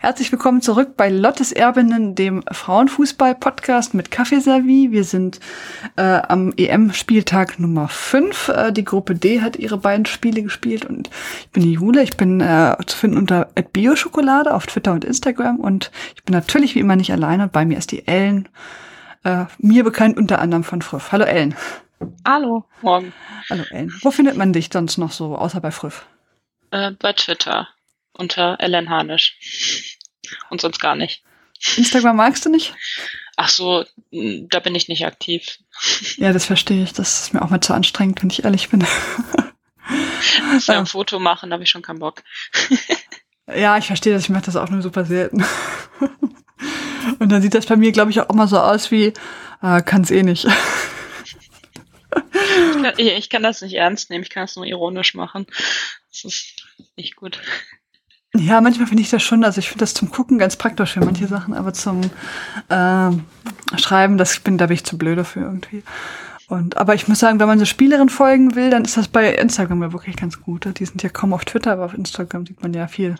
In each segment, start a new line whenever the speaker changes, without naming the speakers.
Herzlich willkommen zurück bei Lottes Erbinnen, dem Frauenfußball-Podcast mit Kaffeeservie. Wir sind äh, am EM-Spieltag Nummer 5. Äh, die Gruppe D hat ihre beiden Spiele gespielt und ich bin die Jule. Ich bin äh, zu finden unter @bioschokolade auf Twitter und Instagram und ich bin natürlich wie immer nicht alleine. Bei mir ist die Ellen, äh, mir bekannt unter anderem von Früff. Hallo Ellen.
Hallo, morgen.
Hallo Ellen. Wo findet man dich sonst noch so, außer bei Früff?
Äh, bei Twitter unter Ellen Harnisch. Und sonst gar nicht.
Instagram magst du nicht?
Ach so, da bin ich nicht aktiv.
Ja, das verstehe ich. Das ist mir auch mal zu anstrengend, wenn ich ehrlich bin.
Für ein Foto machen, da habe ich schon keinen Bock.
ja, ich verstehe das. Ich mache das auch nur super selten. Und dann sieht das bei mir, glaube ich, auch immer so aus wie, äh, kann es eh nicht.
Ich kann, ich kann, das nicht ernst nehmen, ich kann das nur ironisch machen. Das ist nicht gut.
Ja, manchmal finde ich das schon, also ich finde das zum Gucken ganz praktisch für manche Sachen, aber zum äh, Schreiben, das bin, da bin ich zu blöd dafür irgendwie. Und, aber ich muss sagen, wenn man so Spielerin folgen will, dann ist das bei Instagram ja wirklich ganz gut. Die sind ja kaum auf Twitter, aber auf Instagram sieht man ja viel.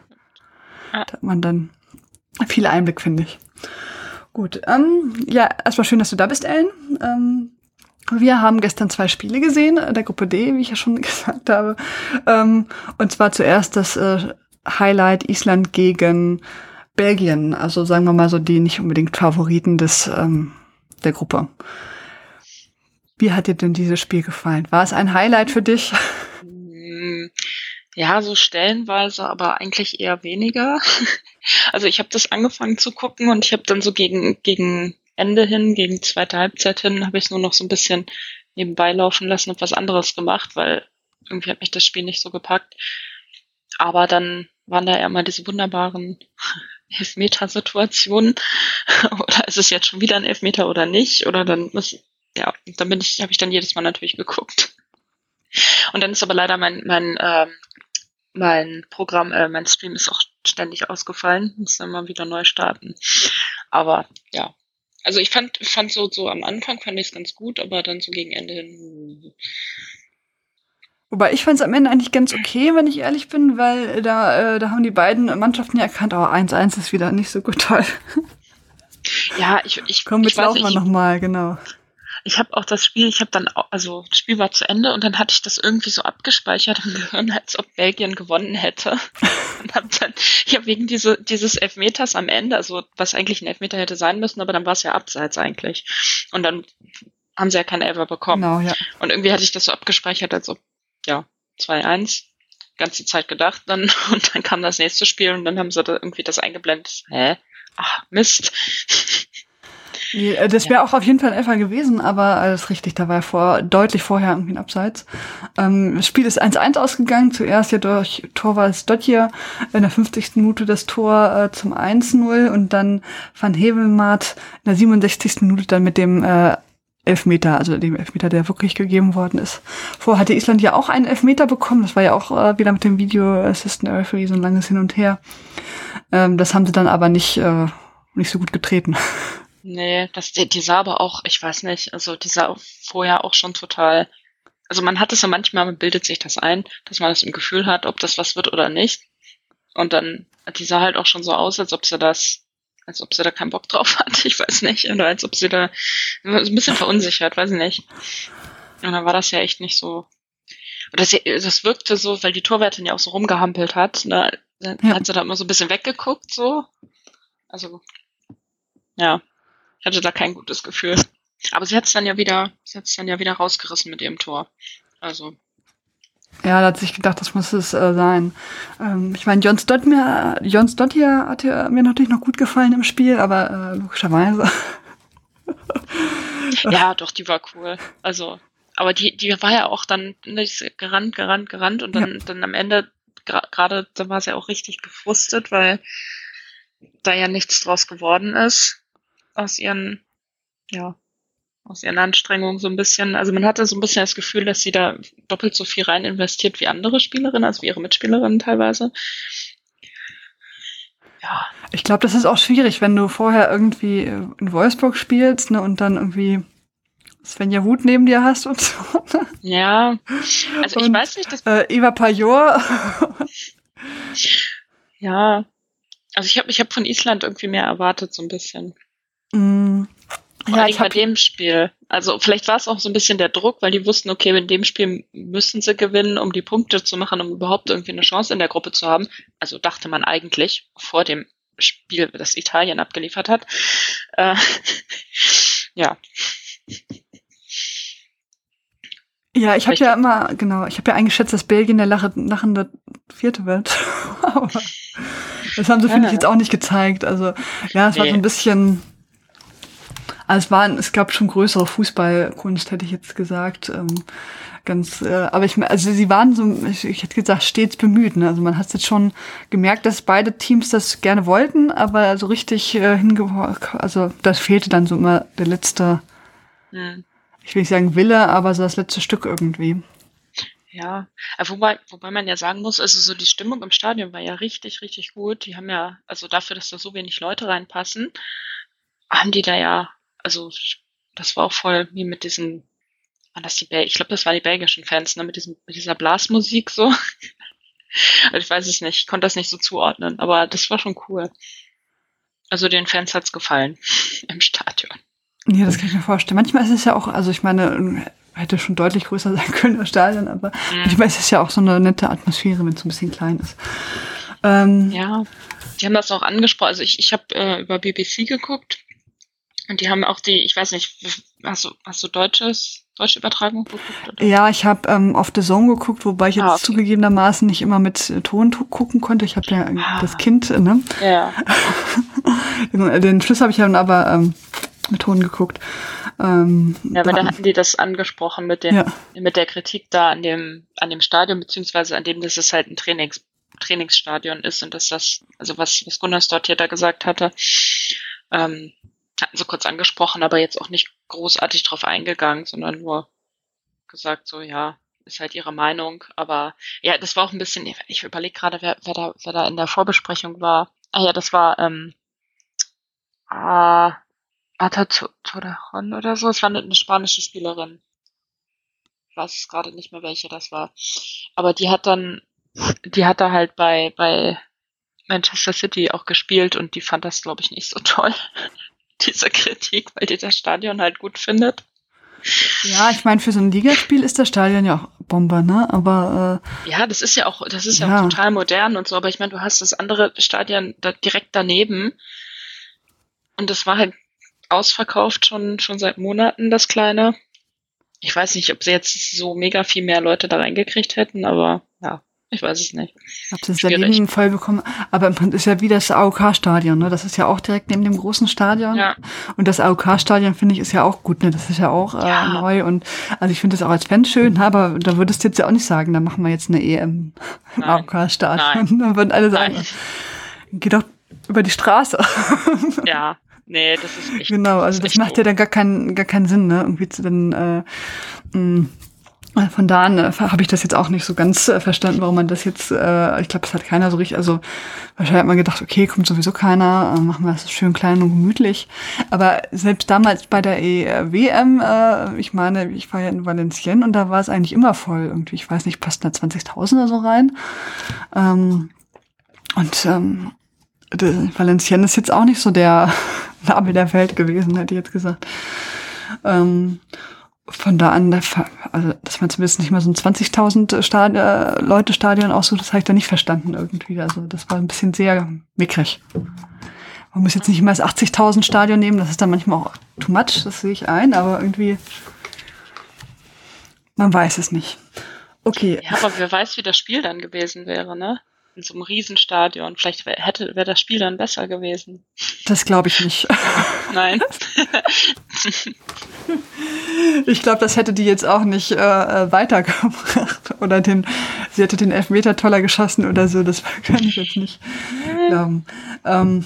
Da hat man dann viel Einblick, finde ich. Gut, ähm, ja, erstmal schön, dass du da bist, Ellen. Ähm, wir haben gestern zwei Spiele gesehen, der Gruppe D, wie ich ja schon gesagt habe. Ähm, und zwar zuerst das äh, Highlight Island gegen Belgien. Also sagen wir mal so die nicht unbedingt Favoriten des ähm, der Gruppe. Wie hat dir denn dieses Spiel gefallen? War es ein Highlight für dich?
Ja, so stellenweise, aber eigentlich eher weniger. Also ich habe das angefangen zu gucken und ich habe dann so gegen gegen Ende hin, gegen zweite Halbzeit hin, habe ich nur noch so ein bisschen nebenbei laufen lassen und was anderes gemacht, weil irgendwie hat mich das Spiel nicht so gepackt. Aber dann waren da ja immer diese wunderbaren Elfmetersituationen. oder ist es jetzt schon wieder ein Elfmeter oder nicht? Oder dann muss, ja, dann bin ich, habe ich dann jedes Mal natürlich geguckt. Und dann ist aber leider mein, mein, äh, mein Programm, äh, mein Stream ist auch ständig ausgefallen. Muss dann mal wieder neu starten. Aber ja. Also ich fand, fand so, so am Anfang fand ich es ganz gut, aber dann so gegen Ende hin
Wobei ich fand es am Ende eigentlich ganz okay, wenn ich ehrlich bin, weil da, äh, da haben die beiden Mannschaften ja erkannt, oh, 1-1 ist wieder nicht so gut toll.
Ja, ich, ich
Komm, jetzt
ich laufen
wir nochmal, genau.
Ich habe auch das Spiel, ich habe dann, auch, also das Spiel war zu Ende und dann hatte ich das irgendwie so abgespeichert im Gehirn, als ob Belgien gewonnen hätte. und hab dann, ich habe wegen diese, dieses Elfmeters am Ende, also was eigentlich ein Elfmeter hätte sein müssen, aber dann war es ja abseits eigentlich. Und dann haben sie ja keinen Elfer bekommen. Genau, ja. Und irgendwie hatte ich das so abgespeichert, als ob ja, 2-1 ganze Zeit gedacht dann und dann kam das nächste Spiel und dann haben sie da irgendwie das eingeblendet. Hä? Ach, Mist.
Äh, das wäre ja. auch auf jeden Fall ein Elfer gewesen, aber alles richtig, da war vor, deutlich vorher irgendwie ein Abseits. Ähm, das Spiel ist 1-1 ausgegangen, zuerst ja durch Torvalds Dottier in der 50. Minute das Tor äh, zum 1-0 und dann Van Hevelmaat in der 67. Minute dann mit dem äh, Elfmeter, also dem Elfmeter, der wirklich gegeben worden ist. Vorher hatte Island ja auch einen Elfmeter bekommen. Das war ja auch äh, wieder mit dem Video Assistant Referee so ein langes Hin und Her. Ähm, das haben sie dann aber nicht, äh, nicht so gut getreten.
Nee, das, die, die sah aber auch, ich weiß nicht, also die sah vorher auch schon total, also man hat es ja manchmal, man bildet sich das ein, dass man das im Gefühl hat, ob das was wird oder nicht. Und dann, die sah halt auch schon so aus, als ob sie das als ob sie da keinen Bock drauf hat, ich weiß nicht, oder als ob sie da ein bisschen verunsichert, weiß ich nicht. Und dann war das ja echt nicht so. Oder sie, das wirkte so, weil die Torwärtin ja auch so rumgehampelt hat, ne, dann ja. hat sie da immer so ein bisschen weggeguckt, so. Also, ja, ich hatte da kein gutes Gefühl. Aber sie hat es dann ja wieder, sie hat es dann ja wieder rausgerissen mit ihrem Tor. Also,
ja, da hat sich gedacht, das muss es äh, sein. Ähm, ich meine, John Stott, mir, John Stott hier hat ja, mir natürlich noch gut gefallen im Spiel, aber äh, logischerweise.
ja, doch, die war cool. Also, aber die, die war ja auch dann gerannt, gerannt, gerannt und dann, ja. dann am Ende, gerade, da war sie auch richtig gefrustet, weil da ja nichts draus geworden ist aus ihren, ja, aus ihren Anstrengungen so ein bisschen. Also man hatte so ein bisschen das Gefühl, dass sie da doppelt so viel rein investiert wie andere Spielerinnen, also wie ihre Mitspielerinnen teilweise.
Ja. Ich glaube, das ist auch schwierig, wenn du vorher irgendwie in Wolfsburg spielst ne, und dann irgendwie Svenja Wut neben dir hast und so.
Ne? Ja, also und, ich weiß nicht, dass...
Äh, Eva Pajor.
ja, Also ich habe ich hab von Island irgendwie mehr erwartet, so ein bisschen.
Mm, ja, ich
bei dem Spiel. Also vielleicht war es auch so ein bisschen der Druck, weil die wussten, okay, in dem Spiel müssen sie gewinnen, um die Punkte zu machen, um überhaupt irgendwie eine Chance in der Gruppe zu haben. Also dachte man eigentlich vor dem Spiel, das Italien abgeliefert hat. Äh, ja,
ja, ich habe ja immer, genau, ich habe ja eingeschätzt, dass Belgien der lache, lachende Vierte wird. Aber das haben sie, finde ich,
Ja.
jetzt auch nicht gezeigt. Also, ja, es war so
Nee.
ein bisschen, also es war, es gab schon größere Fußballkunst, hätte ich jetzt gesagt. Ähm, ganz, äh, aber ich, also sie waren so, ich, ich hätte gesagt, stets bemüht. Ne? Also man hat jetzt schon gemerkt, dass beide Teams das gerne wollten, aber so richtig äh, hinge, also das fehlte dann so immer der letzte,
hm.
ich will nicht sagen Wille, aber so das letzte Stück irgendwie.
Ja, wobei, wobei man ja sagen muss, also so die Stimmung im Stadion war ja richtig, richtig gut. Die haben ja, also dafür, dass da so wenig Leute reinpassen, haben die da ja, also das war auch voll wie mit diesen, waren das die Bel ich glaube, das waren die belgischen Fans, ne, mit diesem, mit dieser Blasmusik so. Also ich weiß es nicht, ich konnte das nicht so zuordnen, aber das war schon cool. Also den Fans hat's gefallen im Stadion.
Ja, das kann ich mir vorstellen. Manchmal ist es ja auch, also ich meine, hätte schon deutlich größer sein können, das Stadion, aber
Mhm.
manchmal ist es ja auch so eine nette Atmosphäre, wenn es so ein bisschen klein ist. Ähm,
Ja, die haben das auch angesprochen. Also ich, ich habe äh, über BBC geguckt und die haben auch die, ich weiß nicht, hast du, hast du deutsches, deutsche Übertragung geguckt? Oder?
Ja, ich habe ähm, auf The Zone geguckt, wobei ich jetzt
Ah, okay.
zugegebenermaßen nicht immer mit äh, Ton gucken konnte. Ich habe ja äh,
Ah.
das Kind, äh, ne?
Ja,
Den, den Schluss habe ich dann aber ähm, mit Ton geguckt. Ähm,
ja, aber
da-
hatten die das angesprochen mit den,
Ja.
mit der Kritik da an dem, an dem Stadion, beziehungsweise an dem, dass es halt ein Trainings, Trainingsstadion ist und dass das, also was, was Gunnars dort hier da gesagt hatte, ähm, hatten sie kurz angesprochen, aber jetzt auch nicht großartig drauf eingegangen, sondern nur gesagt, so, ja, ist halt ihre Meinung. Aber ja, das war auch ein bisschen, ich überlege gerade, wer, wer, da, wer da in der Vorbesprechung war. Ah ja, das war, ähm, ah, Ata Torrejon oder so. Es war eine, eine spanische Spielerin. Ich weiß gerade nicht mehr, welche das war. Aber die hat dann, die hat da halt bei, bei Manchester City auch gespielt und die fand das, glaube ich, nicht so toll. Diese Kritik, weil die das Stadion halt gut findet.
ja, ich meine, für so ein Ligaspiel ist das Stadion ja auch Bombe, ne? Aber
Ja, das ist ja auch, das ist ja,
Ja.
auch total modern und so, aber ich meine, du hast das andere Stadion da direkt daneben und das war halt ausverkauft schon, schon seit Monaten, das kleine. Ich weiß nicht, ob sie jetzt so mega viel mehr Leute da reingekriegt hätten, aber ja, ich weiß es nicht.
ob sie es
Schwierig.
daneben voll bekommen. Aber im Prinzip ist ja wie das AOK-Stadion, ne? Das ist ja auch direkt neben dem großen Stadion.
Ja,
Und das AOK-Stadion finde ich ist ja auch gut, ne? Das ist ja auch äh,
Ja.
neu und also ich finde das auch als Fan schön, ne? aber da würdest du jetzt ja auch nicht sagen, da machen wir jetzt eine EM im. AOK-Stadion. Dann würden alle sagen,
nein.
geh doch über die Straße.
Ja, nee, das ist echt.
genau, also das
echt
macht ja dann gar keinen gar keinen Sinn, ne? Irgendwie zu dann äh, mh, von da an äh, habe ich das jetzt auch nicht so ganz äh, verstanden, warum man das jetzt, äh, ich glaube, es hat keiner so richtig, also wahrscheinlich hat man gedacht, okay, kommt sowieso keiner, äh, machen wir das schön klein und gemütlich. Aber selbst damals bei der e WM, äh, ich meine, ich war ja in Valenciennes und da war es eigentlich immer voll irgendwie, ich weiß nicht, passten da 20.000 oder so rein. Ähm, und ähm, Valenciennes ist jetzt auch nicht so der Nabel der Welt gewesen, hätte ich jetzt gesagt. Ähm, von da an, also, dass man zumindest nicht mal so ein 20.000 Stad äh, Leute Stadion aussucht, das habe ich da nicht verstanden irgendwie. Also das war ein bisschen sehr mickrig. Man muss jetzt nicht immer das 80.000 Stadion nehmen, das ist dann manchmal auch too much, das sehe ich ein, aber irgendwie, man weiß es nicht. Okay,
Ja, aber wer weiß, wie das Spiel dann gewesen wäre, ne? In so einem Riesenstadion. Vielleicht wär, hätte, wäre das Spiel dann besser gewesen.
das glaube ich nicht.
Nein.
Ich glaube, das hätte die jetzt auch nicht äh, äh, weitergebracht. Oder den, sie hätte den Elfmeter toller geschossen oder so. Das kann ich jetzt nicht glauben. Ähm,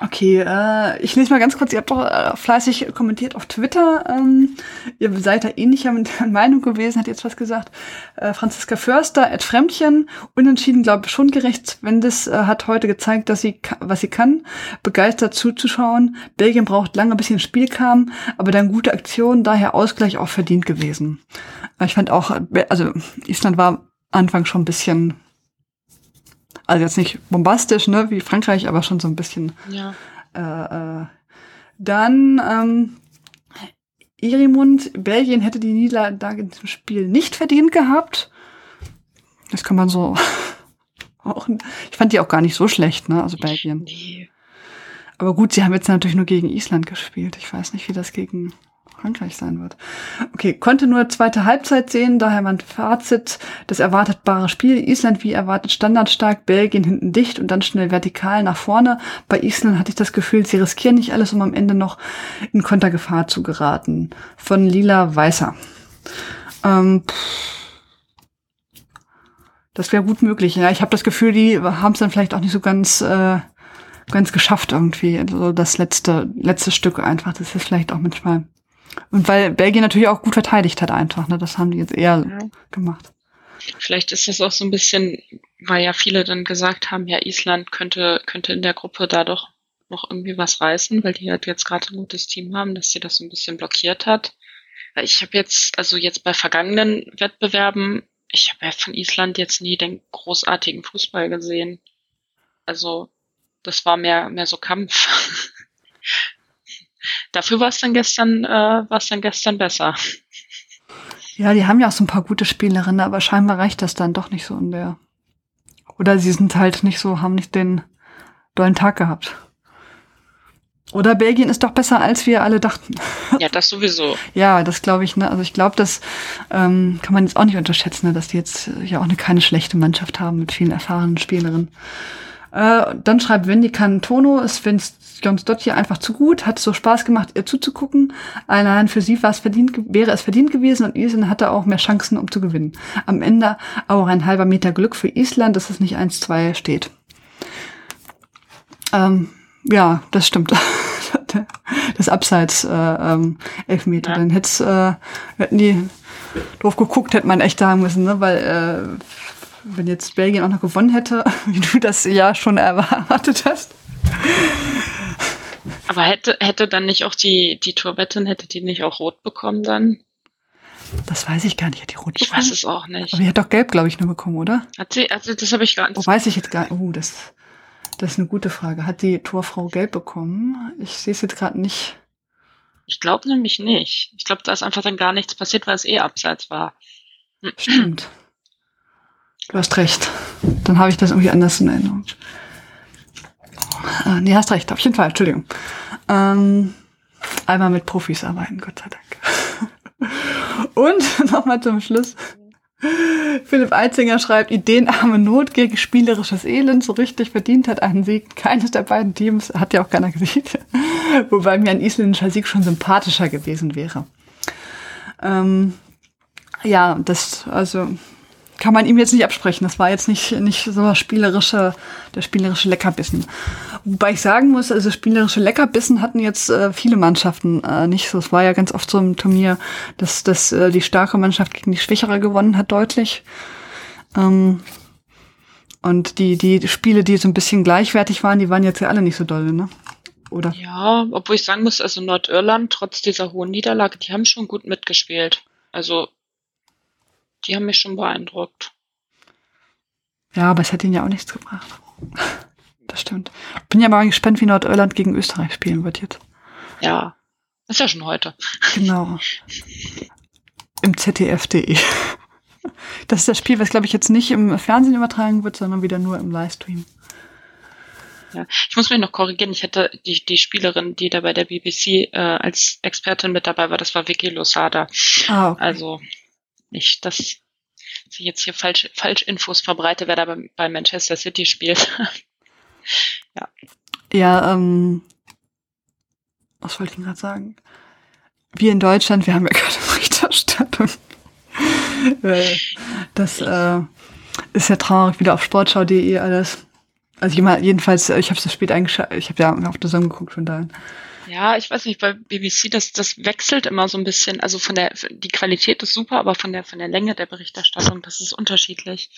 okay, äh, ich lese mal ganz kurz. Ihr habt doch äh, fleißig kommentiert auf Twitter. Ähm, ihr seid da ähnlicher mit der Meinung gewesen, hat jetzt was gesagt. Äh, Franziska Förster, Ed Fremdchen, unentschieden, glaube ich, schon gerecht. Wendes äh, hat heute gezeigt, dass sie, was sie kann, begeistert zuzuschauen. Belgien braucht lange, bis sie ins Spiel kam, aber dann gute Aktion, daher Ausgleich auch verdient gewesen. Äh, Ich fand auch, äh, also Island war Anfang schon ein bisschen Also jetzt nicht bombastisch, ne, wie Frankreich, aber schon so ein bisschen.
Ja.
Äh, äh. Dann ähm, Irimund, Belgien hätte die Niederlage im Spiel nicht verdient gehabt. Das kann man so auch. Ich fand die auch gar nicht so schlecht, ne? Also Belgien.
Nee.
Aber gut, sie haben jetzt natürlich nur gegen Island gespielt. Ich weiß nicht, wie das gegen Frankreich sein wird. Okay, konnte nur zweite Halbzeit sehen, daher mein Fazit, das erwartetbare Spiel. Island wie erwartet standardstark, Belgien hinten dicht und dann schnell vertikal nach vorne. Bei Island hatte ich das Gefühl, sie riskieren nicht alles, um am Ende noch in Kontergefahr zu geraten. Von Lila Weißer. Ähm, das wäre gut möglich. Ja, ich habe das Gefühl, die haben es dann vielleicht auch nicht so ganz äh, ganz geschafft irgendwie. Also das letzte letzte Stück einfach. Das ist vielleicht auch manchmal und weil Belgien natürlich auch gut verteidigt hat einfach, ne? Das haben die jetzt eher ja. gemacht.
Vielleicht ist das auch so ein bisschen, weil ja viele dann gesagt haben, ja, Island könnte, könnte in der Gruppe da doch noch irgendwie was reißen, weil die halt jetzt gerade ein gutes Team haben, dass sie das so ein bisschen blockiert hat. Ich habe jetzt, also jetzt bei vergangenen Wettbewerben, ich habe ja von Island jetzt nie den großartigen Fußball gesehen. Also das war mehr, mehr so Kampf. Dafür war es dann gestern, äh, war es dann gestern besser.
Ja, die haben ja auch so ein paar gute Spielerinnen, aber scheinbar reicht das dann doch nicht so in der. Oder sie sind halt nicht so, haben nicht den dollen Tag gehabt. Oder Belgien ist doch besser, als wir alle dachten.
Ja, das sowieso.
ja, das glaube ich. Ne? Also ich glaube, das ähm, kann man jetzt auch nicht unterschätzen, ne? dass die jetzt ja auch eine keine schlechte Mannschaft haben mit vielen erfahrenen Spielerinnen. Äh, dann schreibt Wendy Cantono, es findet John Stott hier einfach zu gut, hat so Spaß gemacht, ihr zuzugucken. Allein für sie war es verdient, wäre es verdient gewesen und Island hatte auch mehr Chancen, um zu gewinnen. Am Ende auch ein halber Meter Glück für Island, dass es nicht 1-2 steht. Ähm, ja, das stimmt. das Abseits äh, ähm, Elfmeter. Ja. Dann hätt's, äh, hätten die doof geguckt, hätte man echt sagen müssen, ne? weil äh, wenn jetzt Belgien auch noch gewonnen hätte, wie du das ja schon erwartet hast.
Aber hätte, hätte dann nicht auch die, die Torwettin, hätte die nicht auch rot bekommen dann?
Das weiß ich gar nicht. Hat die rot
Ich weiß es auch nicht.
Aber die hat doch gelb, glaube ich, nur bekommen, oder?
Hat sie, also das habe ich gar nicht.
Oh, weiß ich jetzt gar nicht. Oh, das, das ist eine gute Frage. Hat die Torfrau gelb bekommen? Ich sehe es jetzt gerade nicht.
Ich glaube nämlich nicht. Ich glaube, da ist einfach dann gar nichts passiert, weil es eh abseits war.
Stimmt. Du hast recht. Dann habe ich das irgendwie anders in Erinnerung. Äh, nee, hast recht, auf jeden Fall, Entschuldigung. Ähm, einmal mit Profis arbeiten, Gott sei Dank. Und nochmal zum Schluss. Philipp Eitzinger schreibt, ideenarme Not gegen spielerisches Elend, so richtig verdient hat einen Sieg. Keines der beiden Teams hat ja auch keiner gesehen. Wobei mir ein isländischer Sieg schon sympathischer gewesen wäre. Ähm, ja, das, also, kann man ihm jetzt nicht absprechen. Das war jetzt nicht, nicht so spielerische, der spielerische Leckerbissen. Wobei ich sagen muss, also spielerische Leckerbissen hatten jetzt äh, viele Mannschaften äh, nicht so. Es war ja ganz oft so im Turnier, dass, dass äh, die starke Mannschaft gegen die schwächere gewonnen hat, deutlich. Ähm, und die, die Spiele, die so ein bisschen gleichwertig waren, die waren jetzt ja alle nicht so doll, ne? Oder?
Ja, obwohl ich sagen muss, also Nordirland, trotz dieser hohen Niederlage, die haben schon gut mitgespielt. Also die haben mich schon beeindruckt.
Ja, aber es hat ihnen ja auch nichts gebracht. Das stimmt. Bin ja mal gespannt, wie Nordirland gegen Österreich spielen wird jetzt.
Ja, ist ja schon heute.
Genau. Im ZDF.de. Das ist das Spiel, was, glaube ich, jetzt nicht im Fernsehen übertragen wird, sondern wieder nur im Livestream.
Ja. Ich muss mich noch korrigieren. Ich hätte die, die Spielerin, die da bei der BBC äh, als Expertin mit dabei war, das war Vicky Losada. Ah, okay. Also nicht, dass ich jetzt hier falsch, falsch Infos verbreite, wer da bei, bei Manchester City spielt.
ja. Ja, ähm, was wollte ich gerade sagen? Wir in Deutschland, wir haben ja keine Berichterstattung. das äh, ist ja traurig, wieder auf sportschau.de alles. Also jedenfalls, ich habe es spät eingeschaltet, ich habe ja auf der Sonne geguckt von daher.
Ja, ich weiß nicht, bei BBC, das, das wechselt immer so ein bisschen. Also von der, die Qualität ist super, aber von der, von der Länge der Berichterstattung, das ist unterschiedlich.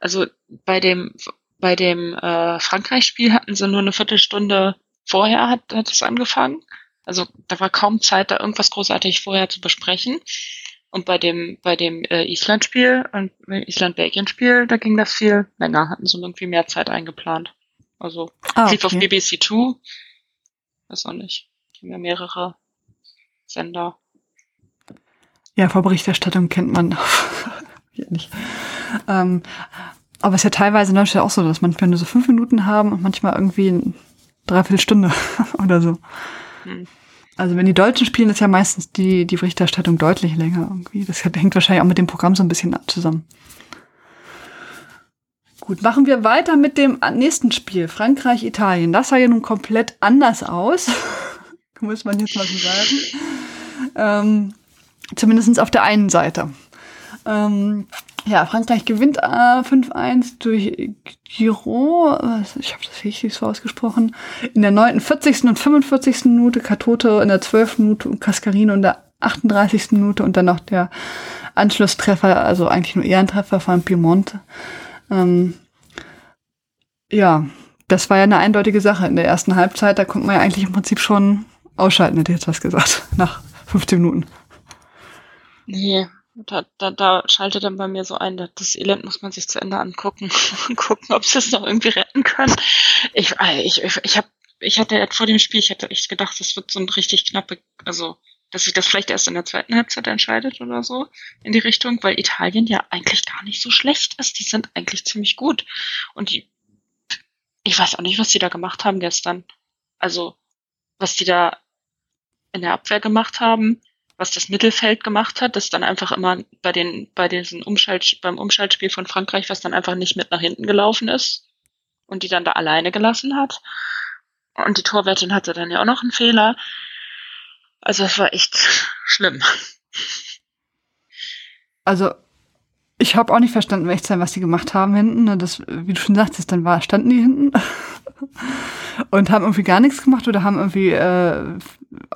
Also bei dem, bei dem äh, Frankreich-Spiel hatten sie nur eine Viertelstunde vorher hat, hat es angefangen. Also da war kaum Zeit, da irgendwas großartig vorher zu besprechen. Und bei dem, bei dem äh, Island-Spiel und Island-Belgien-Spiel, da ging das viel länger, hatten sie irgendwie mehr Zeit eingeplant. Also ah, okay. lief auf BBC Two. Weiß auch nicht. Haben ja mehrere Sender.
Ja, vor Berichterstattung kennt man ja nicht. Ähm, aber es ist ja teilweise in Deutschland auch so, dass manchmal nur so fünf Minuten haben und manchmal irgendwie eine Dreiviertelstunde oder so. Hm. Also wenn die Deutschen spielen, ist ja meistens die, die Berichterstattung deutlich länger irgendwie. Das hängt wahrscheinlich auch mit dem Programm so ein bisschen zusammen. Gut, machen wir weiter mit dem nächsten Spiel. Frankreich, Italien. Das sah ja nun komplett anders aus. Muss man jetzt mal so sagen. Ähm, Zumindest auf der einen Seite. Ähm, ja, Frankreich gewinnt äh, 5-1 durch Giraud, ich habe das richtig so ausgesprochen, in der 49. und 45. Minute, Katote in der 12. Minute und Cascarino in der 38. Minute und dann noch der Anschlusstreffer, also eigentlich nur Ehrentreffer von Piemonte. Ähm, ja, das war ja eine eindeutige Sache in der ersten Halbzeit. Da konnte man ja eigentlich im Prinzip schon ausschalten, hätte ich jetzt was gesagt, nach 15 Minuten.
Nee, da, da, da schaltet dann bei mir so ein, das Elend muss man sich zu Ende angucken und gucken, ob sie es noch irgendwie retten können. Ich, ich, ich, ich, hab, ich hatte vor dem Spiel, ich hätte echt gedacht, das wird so ein richtig knappe, also dass sich das vielleicht erst in der zweiten Halbzeit entscheidet oder so in die Richtung, weil Italien ja eigentlich gar nicht so schlecht ist. Die sind eigentlich ziemlich gut. Und die, ich weiß auch nicht, was die da gemacht haben gestern. Also, was die da in der Abwehr gemacht haben was das Mittelfeld gemacht hat, das dann einfach immer bei den, bei diesen Umschalt, beim Umschaltspiel von Frankreich, was dann einfach nicht mit nach hinten gelaufen ist und die dann da alleine gelassen hat. Und die Torwärtin hatte dann ja auch noch einen Fehler. Also es war echt schlimm.
Also ich habe auch nicht verstanden, um echt was die gemacht haben hinten. Ne? Das, wie du schon sagtest, dann war, standen die hinten und haben irgendwie gar nichts gemacht oder haben irgendwie äh,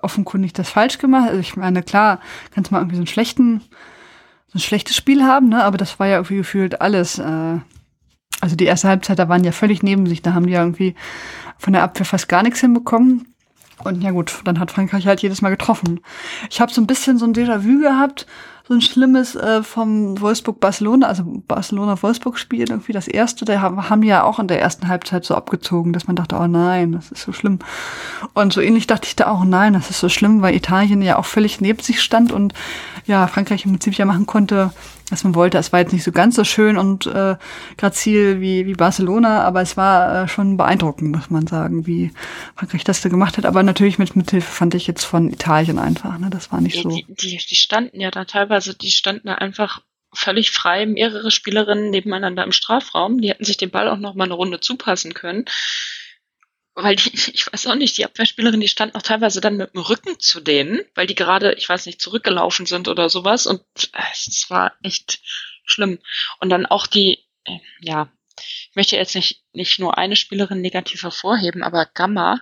offenkundig das falsch gemacht. Also ich meine, klar, kannst mal irgendwie so einen schlechten, so ein schlechtes Spiel haben, ne? Aber das war ja irgendwie gefühlt alles. Äh, also die erste Halbzeit, da waren ja völlig neben sich. Da haben die ja irgendwie von der Abwehr fast gar nichts hinbekommen. Und ja gut, dann hat Frankreich halt jedes Mal getroffen. Ich habe so ein bisschen so ein Déjà-vu gehabt, so ein schlimmes äh, vom Wolfsburg-Barcelona, also Barcelona-Wolfsburg-Spiel, irgendwie das erste, da haben, haben ja auch in der ersten Halbzeit so abgezogen, dass man dachte, oh nein, das ist so schlimm. Und so ähnlich dachte ich da auch, nein, das ist so schlimm, weil Italien ja auch völlig neben sich stand und ja, Frankreich im Prinzip ja machen konnte, was man wollte. Es war jetzt nicht so ganz so schön und äh, grazil wie, wie Barcelona, aber es war äh, schon beeindruckend, muss man sagen, wie Frankreich das da gemacht hat. Aber natürlich mit Mithilfe fand ich jetzt von Italien einfach. Ne? Das war nicht so.
Die, die, die standen ja da teilweise, die standen da einfach völlig frei, mehrere Spielerinnen nebeneinander im Strafraum. Die hätten sich den Ball auch noch mal eine Runde zupassen können weil die, ich weiß auch nicht, die Abwehrspielerin, die stand noch teilweise dann mit dem Rücken zu denen, weil die gerade, ich weiß nicht, zurückgelaufen sind oder sowas und äh, es war echt schlimm. Und dann auch die, äh, ja, ich möchte jetzt nicht, nicht nur eine Spielerin negativ hervorheben, aber Gamma,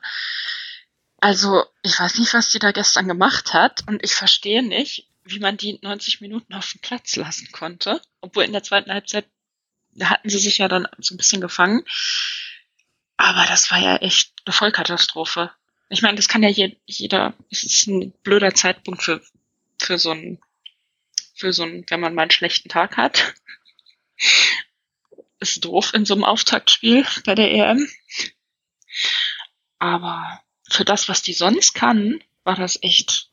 also ich weiß nicht, was die da gestern gemacht hat und ich verstehe nicht, wie man die 90 Minuten auf dem Platz lassen konnte, obwohl in der zweiten Halbzeit hatten sie sich ja dann so ein bisschen gefangen. Aber das war ja echt eine Vollkatastrophe. Ich meine, das kann ja jeder, es ist ein blöder Zeitpunkt für, für so ein, für so ein, wenn man mal einen schlechten Tag hat. Ist doof in so einem Auftaktspiel bei der EM. Aber für das, was die sonst kann, war das echt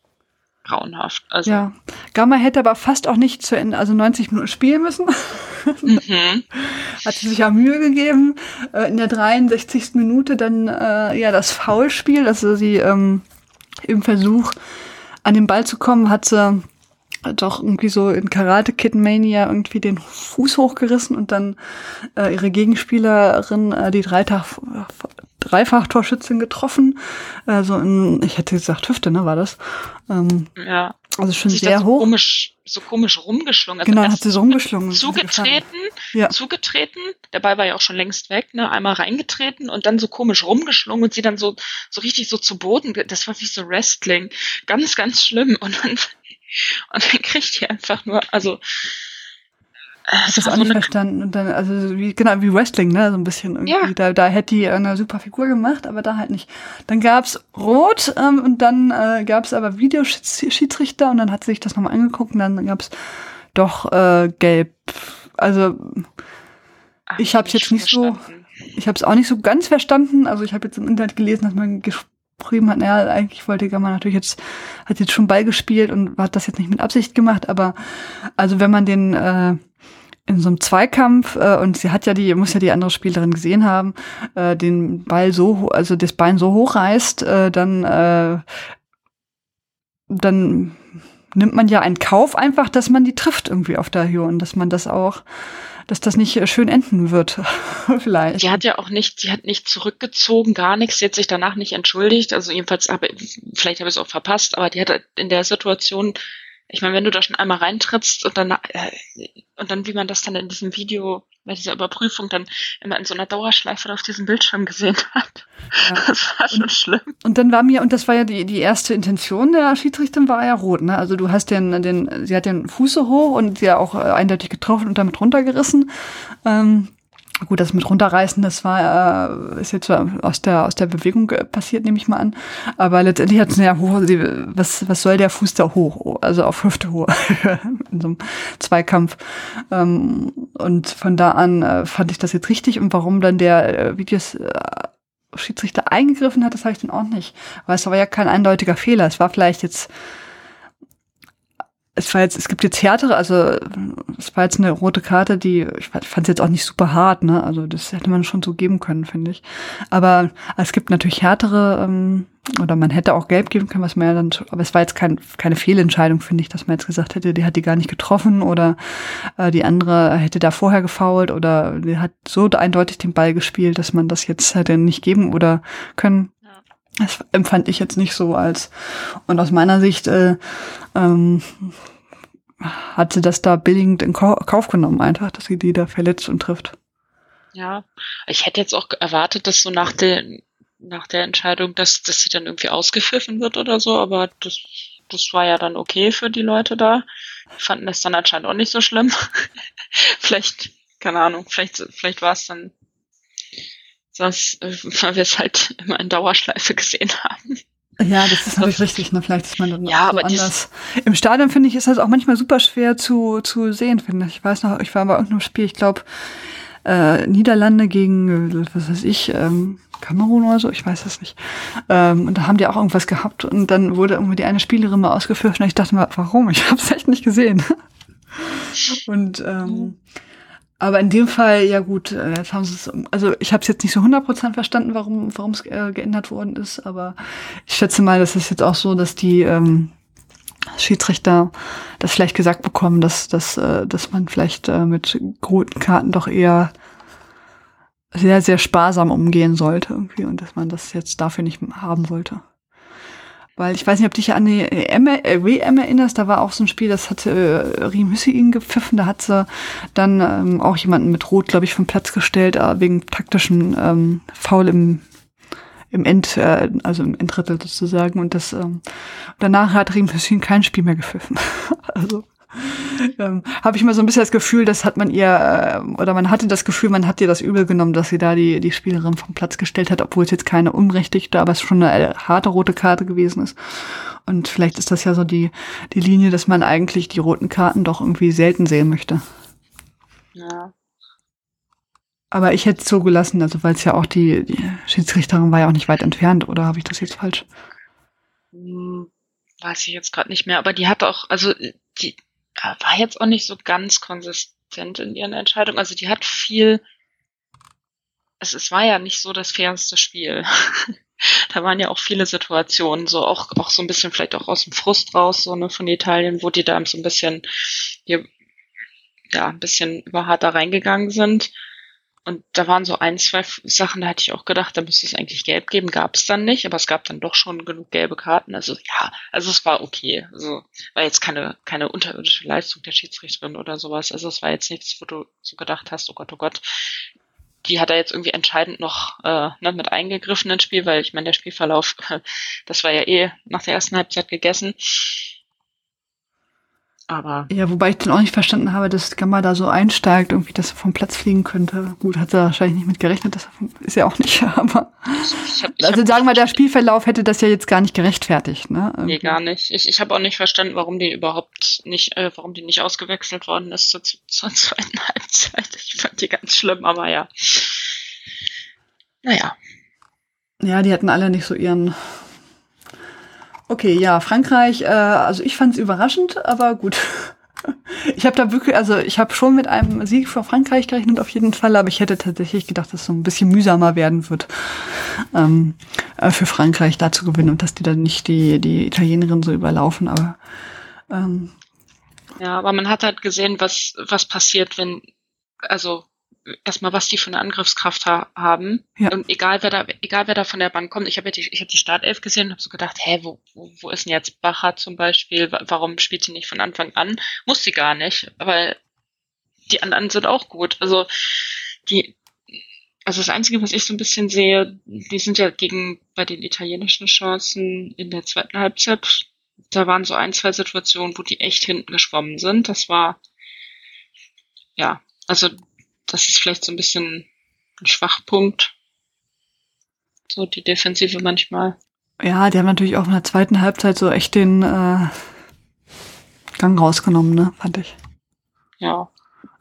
grauenhaft.
Also ja, Gamma hätte aber fast auch nicht zu Ende, also 90 Minuten spielen müssen. Mhm. Hat sie sich ja Mühe gegeben. Äh, in der 63. Minute dann äh, ja das Foulspiel, also sie ähm, im Versuch an den Ball zu kommen, hat sie doch irgendwie so in Karate Kid Mania irgendwie den Fuß hochgerissen und dann äh, ihre Gegenspielerin, äh, die Dreitag, Dreifach-Torschützin getroffen. Also in, ich hätte gesagt Hüfte, ne, war das. Ähm,
ja.
Also schon sehr
so
hoch.
Komisch, so komisch rumgeschlungen. Also
genau, hat sie so rumgeschlungen.
Zugetreten, ja. zugetreten. Der Ball war ja auch schon längst weg, ne? Einmal reingetreten und dann so komisch rumgeschlungen und sie dann so, so richtig so zu Boden. Das war wie so Wrestling. Ganz, ganz schlimm. Und dann und dann kriegt die einfach nur, also
hab das auch so nicht verstanden. Und dann, also wie, genau, wie Wrestling, ne? So ein bisschen irgendwie. Ja. Da, da hätte die eine super Figur gemacht, aber da halt nicht. Dann gab's Rot ähm, und dann äh, gab's aber Videoschiedsrichter und dann hat sie sich das nochmal angeguckt und dann gab's doch äh, Gelb. Also Ach, ich habe jetzt nicht verstanden. so, ich habe es auch nicht so ganz verstanden. Also ich habe jetzt im Internet gelesen, dass man geschrieben hat, naja, eigentlich wollte Gamma natürlich jetzt, hat jetzt schon Ball gespielt und hat das jetzt nicht mit Absicht gemacht, aber also wenn man den äh, in so einem Zweikampf äh, und sie hat ja die, muss ja die andere Spielerin gesehen haben, äh, den Ball so, also das Bein so hochreißt, äh, dann äh, dann nimmt man ja einen Kauf einfach, dass man die trifft irgendwie auf der Höhe und dass man das auch, dass das nicht schön enden wird, vielleicht.
Die hat ja auch nicht, sie hat nicht zurückgezogen, gar nichts, sie hat sich danach nicht entschuldigt, also jedenfalls, aber vielleicht habe ich es auch verpasst, aber die hat in der Situation ich meine, wenn du da schon einmal reintrittst und dann, äh, und dann, wie man das dann in diesem Video bei dieser Überprüfung dann immer in so einer Dauerschleife auf diesem Bildschirm gesehen hat. Ja. Das war schon
und,
schlimm.
Und dann war mir, und das war ja die, die erste Intention der Schiedsrichterin, war ja rot, ne? Also du hast den, den, sie hat den Fuß so hoch und sie ja auch äh, eindeutig getroffen und damit runtergerissen. Ähm, Gut, das mit runterreißen, das war äh, ist jetzt aus der aus der Bewegung passiert, nehme ich mal an. Aber letztendlich hat es ja hoch. Was was soll der Fuß da hoch? Also auf Hüfte hoch in so einem Zweikampf. Ähm, und von da an äh, fand ich das jetzt richtig. Und warum dann der äh, Videos äh, Schiedsrichter eingegriffen hat, das habe ich dann auch nicht. Weil es war ja kein eindeutiger Fehler. Es war vielleicht jetzt es war jetzt, es gibt jetzt härtere, also es war jetzt eine rote Karte, die, ich fand es jetzt auch nicht super hart, ne? Also das hätte man schon so geben können, finde ich. Aber es gibt natürlich härtere, ähm, oder man hätte auch gelb geben können, was man ja dann, aber es war jetzt kein, keine Fehlentscheidung, finde ich, dass man jetzt gesagt hätte, die hat die gar nicht getroffen oder äh, die andere hätte da vorher gefault oder die hat so eindeutig den Ball gespielt, dass man das jetzt hätte nicht geben oder können. Das empfand ich jetzt nicht so als. Und aus meiner Sicht äh, ähm, hat sie das da billigend in Kauf genommen, einfach, dass sie die da verletzt und trifft.
Ja, ich hätte jetzt auch erwartet, dass so nach der, nach der Entscheidung, dass, dass sie dann irgendwie ausgepfiffen wird oder so, aber das, das war ja dann okay für die Leute da. Die fanden das dann anscheinend auch nicht so schlimm. vielleicht, keine Ahnung, vielleicht, vielleicht war es dann das, äh, weil wir es halt immer in Dauerschleife gesehen haben.
Ja, das ist natürlich richtig. Ne? Vielleicht ist man dann ja, so anders. Im Stadion finde ich ist das auch manchmal super schwer zu zu sehen. Finde ich. Ich weiß noch, ich war bei irgendeinem Spiel. Ich glaube äh, Niederlande gegen was weiß ich ähm, Kamerun oder so. Ich weiß es nicht. Ähm, und da haben die auch irgendwas gehabt und dann wurde irgendwie die eine Spielerin mal ausgeführt und ich dachte mir, warum? Ich habe es echt nicht gesehen. und ähm, mhm. Aber in dem Fall, ja gut, äh, jetzt haben sie es, also ich habe es jetzt nicht so 100% verstanden, warum warum es äh, geändert worden ist, aber ich schätze mal, das ist jetzt auch so, dass die ähm, Schiedsrichter das vielleicht gesagt bekommen, dass, dass, äh, dass man vielleicht äh, mit roten Karten doch eher sehr, sehr sparsam umgehen sollte irgendwie und dass man das jetzt dafür nicht haben wollte. Weil ich weiß nicht, ob dich an die WM erinnerst, da war auch so ein Spiel, das hatte äh, Riem ihn gepfiffen, da hat sie dann ähm, auch jemanden mit Rot, glaube ich, vom Platz gestellt, äh, wegen taktischen ähm, Foul im im End, äh, also im Enddrittel sozusagen. Und das ähm, danach hat Riem Hüssin kein Spiel mehr gepfiffen. also ähm, habe ich mal so ein bisschen das Gefühl, das hat man ihr, äh, oder man hatte das Gefühl, man hat ihr das übel genommen, dass sie da die, die Spielerin vom Platz gestellt hat, obwohl es jetzt keine unberechtigte, aber es schon eine harte rote Karte gewesen ist. Und vielleicht ist das ja so die, die Linie, dass man eigentlich die roten Karten doch irgendwie selten sehen möchte. Ja. Aber ich hätte es so gelassen, also weil es ja auch die, die Schiedsrichterin war ja auch nicht weit entfernt, oder habe ich das jetzt falsch?
Hm, weiß ich jetzt gerade nicht mehr, aber die hat auch, also die, war jetzt auch nicht so ganz konsistent in ihren Entscheidungen. Also die hat viel, es, es war ja nicht so das fairste Spiel. da waren ja auch viele Situationen, so auch, auch so ein bisschen vielleicht auch aus dem Frust raus, so ne, von Italien, wo die da so ein bisschen, hier, ja, ein bisschen überhart da reingegangen sind. Und da waren so ein, zwei Sachen, da hätte ich auch gedacht, da müsste es eigentlich gelb geben, gab es dann nicht, aber es gab dann doch schon genug gelbe Karten. Also ja, also es war okay. Also war jetzt keine, keine unterirdische Leistung der Schiedsrichterin oder sowas. Also es war jetzt nichts, wo du so gedacht hast, oh Gott, oh Gott, die hat da jetzt irgendwie entscheidend noch äh, ne, mit eingegriffen ins Spiel, weil ich meine, der Spielverlauf, das war ja eh nach der ersten Halbzeit gegessen. Aber.
Ja, wobei ich dann auch nicht verstanden habe, dass Gamma da so einsteigt, irgendwie, dass er vom Platz fliegen könnte. Gut, hat er wahrscheinlich nicht mit gerechnet, das ist ja auch nicht, aber. Ich hab, ich also sagen wir, der Spielverlauf hätte das ja jetzt gar nicht gerechtfertigt, ne?
Irgendwie. Nee, gar nicht. Ich, ich habe auch nicht verstanden, warum die überhaupt nicht, äh, warum die nicht ausgewechselt worden ist zur, zur zweiten Halbzeit. Ich fand die ganz schlimm, aber ja. Naja.
Ja, die hatten alle nicht so ihren Okay, ja, Frankreich, äh, also ich fand es überraschend, aber gut. Ich habe da wirklich, also ich habe schon mit einem Sieg für Frankreich gerechnet auf jeden Fall, aber ich hätte tatsächlich gedacht, dass es so ein bisschen mühsamer werden wird ähm, äh, für Frankreich da zu gewinnen und dass die dann nicht die die Italienerin so überlaufen. Aber ähm,
ja, aber man hat halt gesehen, was was passiert, wenn also erstmal, was die für eine Angriffskraft ha haben. Ja. Und egal wer da, egal wer da von der Bank kommt, ich habe ja die, ich habe die Startelf gesehen und habe so gedacht, hä, wo, wo, wo ist denn jetzt Bacher zum Beispiel? Warum spielt sie nicht von Anfang an? Muss sie gar nicht, weil die anderen sind auch gut. Also die, also das Einzige, was ich so ein bisschen sehe, die sind ja gegen bei den italienischen Chancen in der zweiten Halbzeit. Da waren so ein, zwei Situationen, wo die echt hinten geschwommen sind. Das war ja, also das ist vielleicht so ein bisschen ein Schwachpunkt. So die Defensive manchmal.
Ja, die haben natürlich auch in der zweiten Halbzeit so echt den äh, Gang rausgenommen, ne, fand ich.
Ja.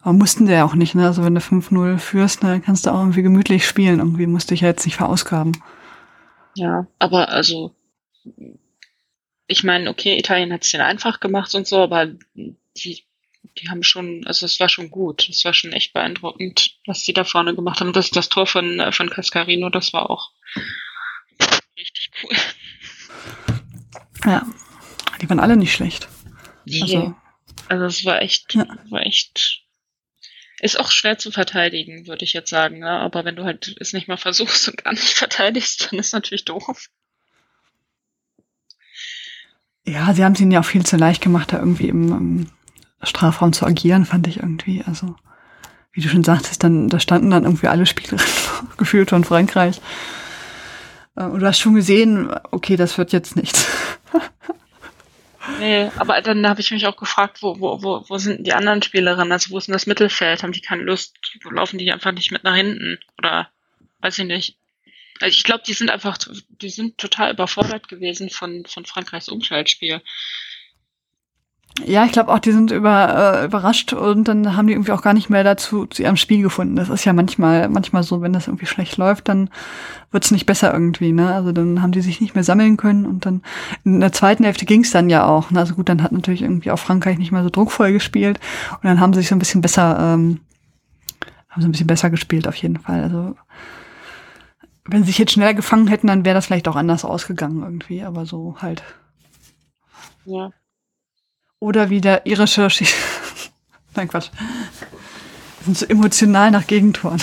Aber mussten die ja auch nicht, ne? Also wenn du 5-0 führst, ne, dann kannst du auch irgendwie gemütlich spielen. Irgendwie musste ich ja jetzt nicht verausgaben.
Ja, aber also ich meine, okay, Italien hat es den einfach gemacht und so, aber die die haben schon, also es war schon gut. Es war schon echt beeindruckend, was die da vorne gemacht haben. Das, das Tor von, äh, von Cascarino, das war auch richtig cool.
Ja, die waren alle nicht schlecht.
Nee. Also, also es war echt, ja. war echt, ist auch schwer zu verteidigen, würde ich jetzt sagen. Ne? Aber wenn du halt es nicht mal versuchst und gar nicht verteidigst, dann ist natürlich doof.
Ja, sie haben es ihnen ja auch viel zu leicht gemacht, da irgendwie im, im Strafraum zu agieren, fand ich irgendwie. Also, wie du schon sagtest, dann, da standen dann irgendwie alle Spielerinnen gefühlt von Frankreich. Äh, und du hast schon gesehen, okay, das wird jetzt nichts.
Nee, aber dann habe ich mich auch gefragt, wo, wo, wo, wo sind die anderen Spielerinnen? Also wo ist denn das Mittelfeld? Haben die keine Lust? Laufen die einfach nicht mit nach hinten? Oder weiß ich nicht. Also ich glaube, die sind einfach, die sind total überfordert gewesen von, von Frankreichs Umschaltspiel.
Ja, ich glaube auch, die sind über, äh, überrascht und dann haben die irgendwie auch gar nicht mehr dazu zu ihrem Spiel gefunden. Das ist ja manchmal, manchmal so, wenn das irgendwie schlecht läuft, dann wird's nicht besser irgendwie, ne? Also dann haben die sich nicht mehr sammeln können und dann in der zweiten Hälfte ging's dann ja auch. Ne? Also gut, dann hat natürlich irgendwie auch Frankreich nicht mehr so druckvoll gespielt und dann haben sie sich so ein bisschen besser, ähm, haben sie ein bisschen besser gespielt auf jeden Fall. Also wenn sie sich jetzt schneller gefangen hätten, dann wäre das vielleicht auch anders ausgegangen irgendwie, aber so halt.
Ja.
Oder wie der irische Schie Nein, Quatsch. Wir sind so emotional nach Gegentoren.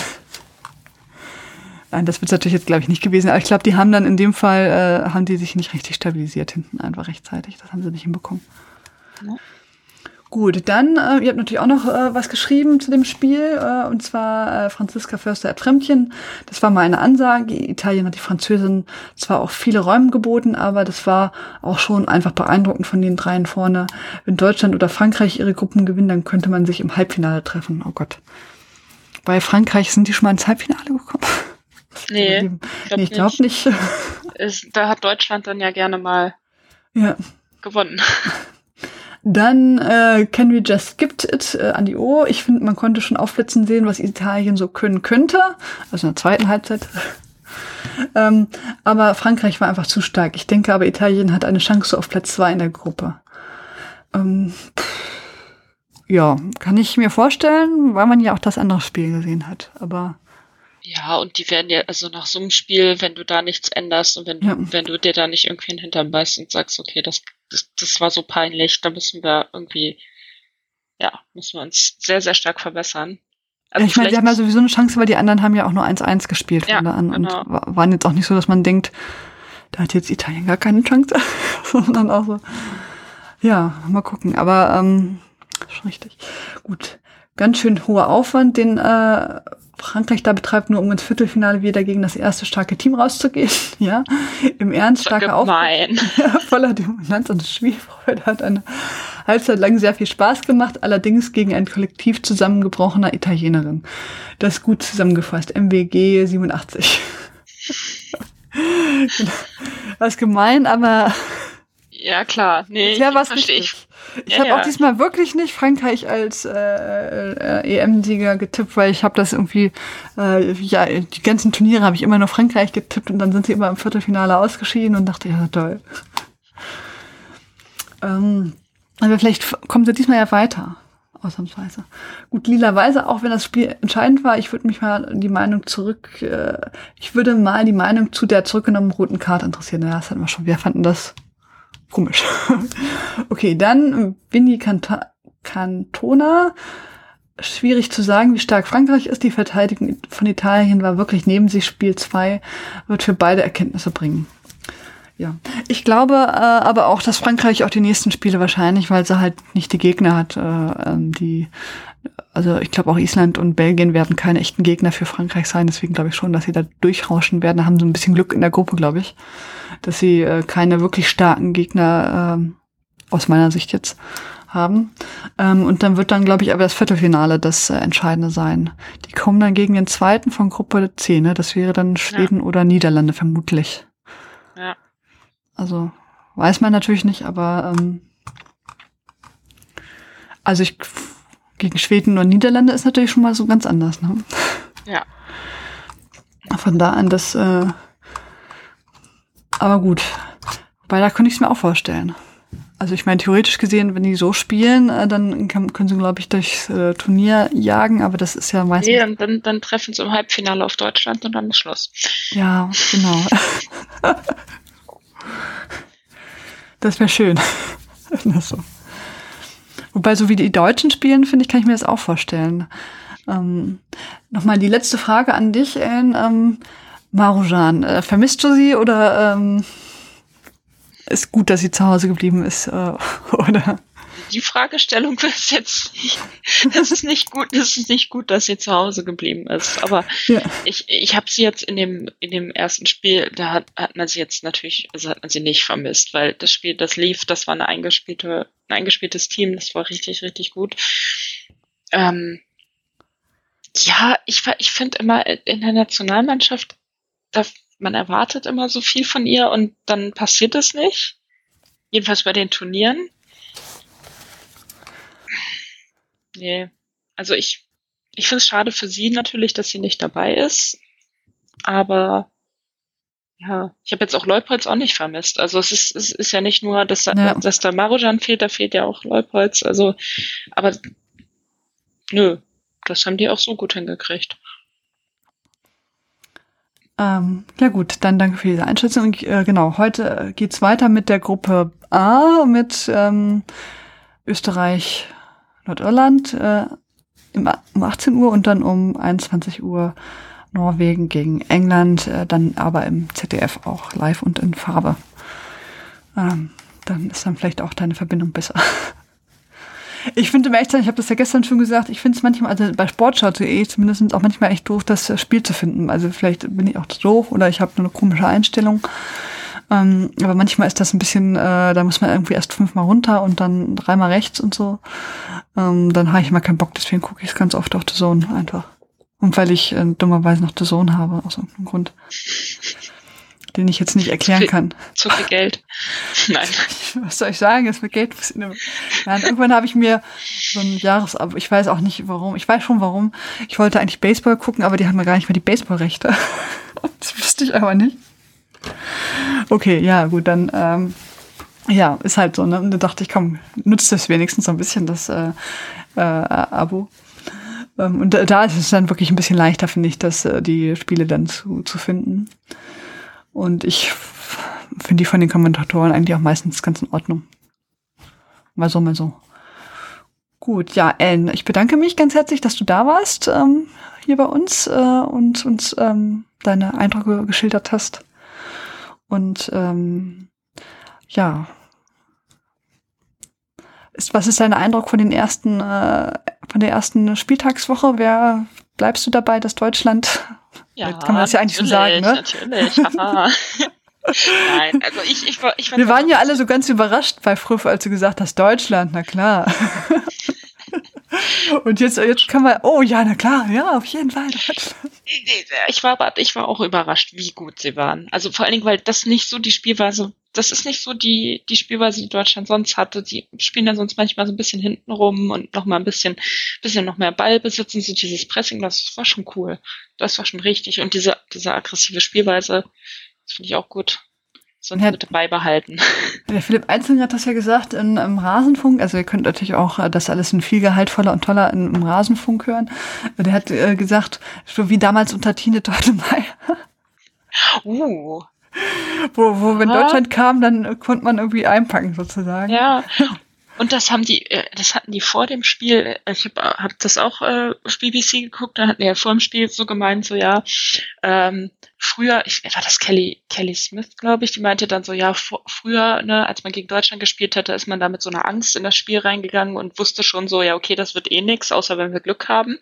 Nein, das wird natürlich jetzt, glaube ich, nicht gewesen. Aber ich glaube, die haben dann in dem Fall, äh, haben die sich nicht richtig stabilisiert hinten einfach rechtzeitig. Das haben sie nicht hinbekommen. Ja. Gut, dann, äh, ihr habt natürlich auch noch äh, was geschrieben zu dem Spiel, äh, und zwar äh, Franziska Förster at Fremdchen. Das war mal eine Ansage. Italien hat die Französin zwar auch viele Räume geboten, aber das war auch schon einfach beeindruckend von den dreien vorne. Wenn Deutschland oder Frankreich ihre Gruppen gewinnen, dann könnte man sich im Halbfinale treffen. Oh Gott. Bei Frankreich sind die schon mal ins Halbfinale gekommen.
Nee, ich glaube nee, glaub nicht. nicht. Ist, da hat Deutschland dann ja gerne mal
ja.
gewonnen.
Dann äh, Can We Just Skip It äh, an die O. Ich finde, man konnte schon aufblitzen sehen, was Italien so können könnte. Also in der zweiten Halbzeit. ähm, aber Frankreich war einfach zu stark. Ich denke aber, Italien hat eine Chance auf Platz zwei in der Gruppe. Ähm, ja, kann ich mir vorstellen, weil man ja auch das andere Spiel gesehen hat. Aber
ja, und die werden ja, also nach so einem Spiel, wenn du da nichts änderst und wenn, ja. wenn du dir da nicht irgendwie in den Hintern beißt und sagst, okay, das, das, das war so peinlich, da müssen wir irgendwie, ja, müssen wir uns sehr, sehr stark verbessern.
Also ja, ich meine, die haben ja sowieso eine Chance, weil die anderen haben ja auch nur 1-1 gespielt ja, von da an genau. und waren jetzt auch nicht so, dass man denkt, da hat jetzt Italien gar keine Chance, sondern auch so, ja, mal gucken. Aber ähm, schon richtig. Gut. Ganz schön hoher Aufwand, den äh, Frankreich da betreibt, nur um ins Viertelfinale wieder gegen das erste starke Team rauszugehen. Ja, im Ernst starke Aufwand. voller Dominanz und Spielfreude hat eine Halbzeit lang sehr viel Spaß gemacht, allerdings gegen ein Kollektiv zusammengebrochener Italienerin. Das ist gut zusammengefasst. MWG 87. das ist gemein, aber.
Ja, klar. Nee,
ja, was verstehe ich. Ich ja, habe auch diesmal wirklich nicht Frankreich als äh, äh, EM-Sieger getippt, weil ich habe das irgendwie, äh, ja, die ganzen Turniere habe ich immer nur Frankreich getippt und dann sind sie immer im Viertelfinale ausgeschieden und dachte, ja, toll. ähm, aber vielleicht kommen sie diesmal ja weiter, ausnahmsweise. Gut, lilaweise, auch wenn das Spiel entscheidend war, ich würde mich mal die Meinung zurück, äh, ich würde mal die Meinung zu der zurückgenommenen roten Karte interessieren. Ja, das hatten wir schon. Wir fanden das komisch. okay, dann Winnie Canta Cantona. Schwierig zu sagen, wie stark Frankreich ist. Die Verteidigung von Italien war wirklich neben sich. Spiel 2 wird für beide Erkenntnisse bringen. Ja, ich glaube äh, aber auch, dass Frankreich auch die nächsten Spiele wahrscheinlich, weil sie halt nicht die Gegner hat, äh, ähm, die also ich glaube auch Island und Belgien werden keine echten Gegner für Frankreich sein. Deswegen glaube ich schon, dass sie da durchrauschen werden. Da haben sie ein bisschen Glück in der Gruppe, glaube ich, dass sie äh, keine wirklich starken Gegner äh, aus meiner Sicht jetzt haben. Ähm, und dann wird dann, glaube ich, aber das Viertelfinale das äh, Entscheidende sein. Die kommen dann gegen den zweiten von Gruppe C, ne? Das wäre dann Schweden ja. oder Niederlande vermutlich.
Ja.
Also weiß man natürlich nicht, aber ähm, also ich gegen Schweden und Niederlande ist natürlich schon mal so ganz anders. Ne?
Ja.
Von da an das, äh, aber gut. Weil da könnte ich es mir auch vorstellen. Also ich meine, theoretisch gesehen, wenn die so spielen, äh, dann kann, können sie, glaube ich, durchs äh, Turnier jagen, aber das ist ja meistens...
Nee, dann, dann, dann treffen sie im Halbfinale auf Deutschland und dann ist Schluss.
Ja, genau. das wäre schön. das so. Wobei, so wie die Deutschen spielen, finde ich, kann ich mir das auch vorstellen. Ähm, Nochmal die letzte Frage an dich, Ellen. Ähm, Marujan, äh, vermisst du sie oder ähm, ist gut, dass sie zu Hause geblieben ist? Äh, oder?
Die Fragestellung ist jetzt nicht, das ist nicht gut, das ist nicht gut, dass sie zu Hause geblieben ist. Aber ja. ich, ich habe sie jetzt in dem, in dem ersten Spiel, da hat, hat man sie jetzt natürlich, also hat man sie nicht vermisst, weil das Spiel, das lief, das war eine eingespielte ein eingespieltes Team, das war richtig, richtig gut. Ähm, ja, ich, ich finde immer in der Nationalmannschaft, da, man erwartet immer so viel von ihr und dann passiert es nicht. Jedenfalls bei den Turnieren. Nee, also ich, ich finde es schade für sie natürlich, dass sie nicht dabei ist. Aber ja, ich habe jetzt auch Leupolz auch nicht vermisst. Also es ist, es ist ja nicht nur, dass, ja. dass da Marujan fehlt, da fehlt ja auch Leupolz. Also, aber nö, das haben die auch so gut hingekriegt.
Ähm, ja gut, dann danke für diese Einschätzung. Äh, genau, heute geht's weiter mit der Gruppe A mit ähm, Österreich, Nordirland äh, um 18 Uhr und dann um 21 Uhr Norwegen gegen England, äh, dann aber im ZDF auch live und in Farbe. Ähm, dann ist dann vielleicht auch deine Verbindung besser. Ich finde im Echtzeit, ich habe das ja gestern schon gesagt, ich finde es manchmal, also bei sportschau.de zumindest auch manchmal echt doof, das Spiel zu finden. Also vielleicht bin ich auch doof oder ich habe nur eine komische Einstellung. Ähm, aber manchmal ist das ein bisschen, äh, da muss man irgendwie erst fünfmal runter und dann dreimal rechts und so. Ähm, dann habe ich mal keinen Bock, deswegen gucke ich es ganz oft auf The Zone einfach. Und weil ich äh, dummerweise noch The Sohn habe, aus irgendeinem Grund. Den ich jetzt nicht erklären kann.
Zu viel Geld. Nein.
Was soll ich sagen? Ist mit Geld. Nein, irgendwann habe ich mir so ein Jahresabo. Ich weiß auch nicht warum. Ich weiß schon warum. Ich wollte eigentlich Baseball gucken, aber die haben mir gar nicht mehr die Baseballrechte. das wusste ich aber nicht. Okay, ja, gut, dann, ähm, ja, ist halt so, ne? Und da dachte ich, komm, nutzt das wenigstens so ein bisschen, das äh, äh, Abo. Ähm, und da ist es dann wirklich ein bisschen leichter, finde ich, dass äh, die Spiele dann zu, zu finden. Und ich finde die von den Kommentatoren eigentlich auch meistens ganz in Ordnung. Mal so, mal so. Gut, ja, Ellen, ich bedanke mich ganz herzlich, dass du da warst ähm, hier bei uns äh, und uns ähm, deine Eindrücke geschildert hast. Und ähm, ja, ist, was ist dein Eindruck von den ersten, äh, von der ersten Spieltagswoche? Wer bleibst du dabei, dass Deutschland?
Ja,
kann man das ja eigentlich so sagen, ne?
Natürlich, Nein, also ich, ich, ich
Wir waren ja alle so ganz überrascht bei Früff, als du gesagt hast, Deutschland, na klar. Und jetzt, jetzt kann man, oh ja, na klar, ja, auf jeden Fall.
Ich war, aber ich war auch überrascht, wie gut sie waren. Also vor allen Dingen, weil das nicht so die Spielweise, das ist nicht so die, die Spielweise, die Deutschland sonst hatte. Die spielen ja sonst manchmal so ein bisschen hinten rum und noch mal ein bisschen, bisschen noch mehr Ball besitzen, so dieses Pressing, das war schon cool. Das war schon richtig. Und diese, diese aggressive Spielweise, das finde ich auch gut. Sonst ja, bitte beibehalten.
Der Philipp Einzeln hat das ja gesagt in, im Rasenfunk. Also ihr könnt natürlich auch äh, das alles in viel gehaltvoller und toller im, im Rasenfunk hören. Der hat äh, gesagt, so wie damals unter Tine Teutemeyer. Uh. Wo, wo wenn. Deutschland kam, dann konnte man irgendwie einpacken sozusagen.
Ja, und das haben die, äh, das hatten die vor dem Spiel, äh, ich habe hab das auch äh, BBC geguckt, da hatten die ja vor dem Spiel so gemeint, so ja, ähm, früher, ich, war das Kelly, Kelly Smith, glaube ich, die meinte dann so, ja, vor, früher, ne, als man gegen Deutschland gespielt hatte, ist man da mit so einer Angst in das Spiel reingegangen und wusste schon so, ja, okay, das wird eh nix, außer wenn wir Glück haben.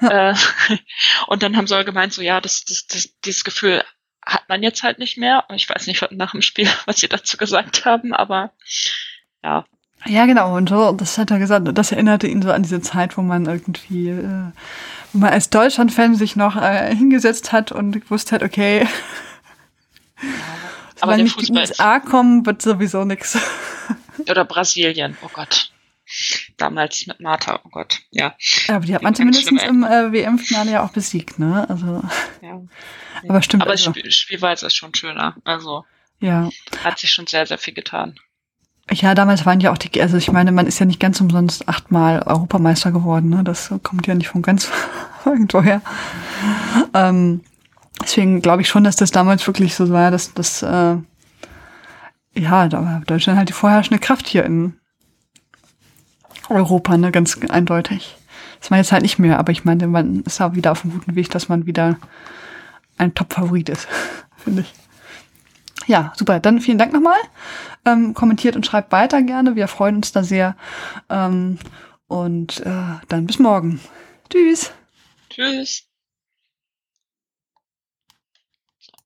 Ja. Äh, und dann haben sie gemeint, so ja, das, das, das, dieses Gefühl hat man jetzt halt nicht mehr. Und ich weiß nicht nach dem Spiel, was sie dazu gesagt haben, aber ja,
ja, genau. Und so, das hat er gesagt, das erinnerte ihn so an diese Zeit, wo man irgendwie, äh, wo man als Deutschland-Fan sich noch äh, hingesetzt hat und gewusst hat, okay, ja, aber wenn nicht die USA kommen, wird sowieso nichts.
Oder Brasilien, oh Gott. Damals mit Martha, oh Gott, ja.
Aber die hat man zumindest im äh, WM-Finale ja auch besiegt, ne? Also. Ja. Aber stimmt.
Aber also. Spiel, Spielweise ist schon schöner. Also. Ja. Hat sich schon sehr, sehr viel getan.
Ja, damals waren ja auch die, also ich meine, man ist ja nicht ganz umsonst achtmal Europameister geworden, ne? Das kommt ja nicht von ganz irgendwoher. Ähm, deswegen glaube ich schon, dass das damals wirklich so war, dass das, äh, ja, da war Deutschland halt die vorherrschende Kraft hier in Europa, ne, ganz eindeutig. Das war jetzt halt nicht mehr, aber ich meine, man ist auch wieder auf einem guten Weg, dass man wieder ein Top-Favorit ist, finde ich. Ja, super. Dann vielen Dank nochmal. Ähm, kommentiert und schreibt weiter gerne. Wir freuen uns da sehr. Ähm, und äh, dann bis morgen. Tschüss.
Tschüss.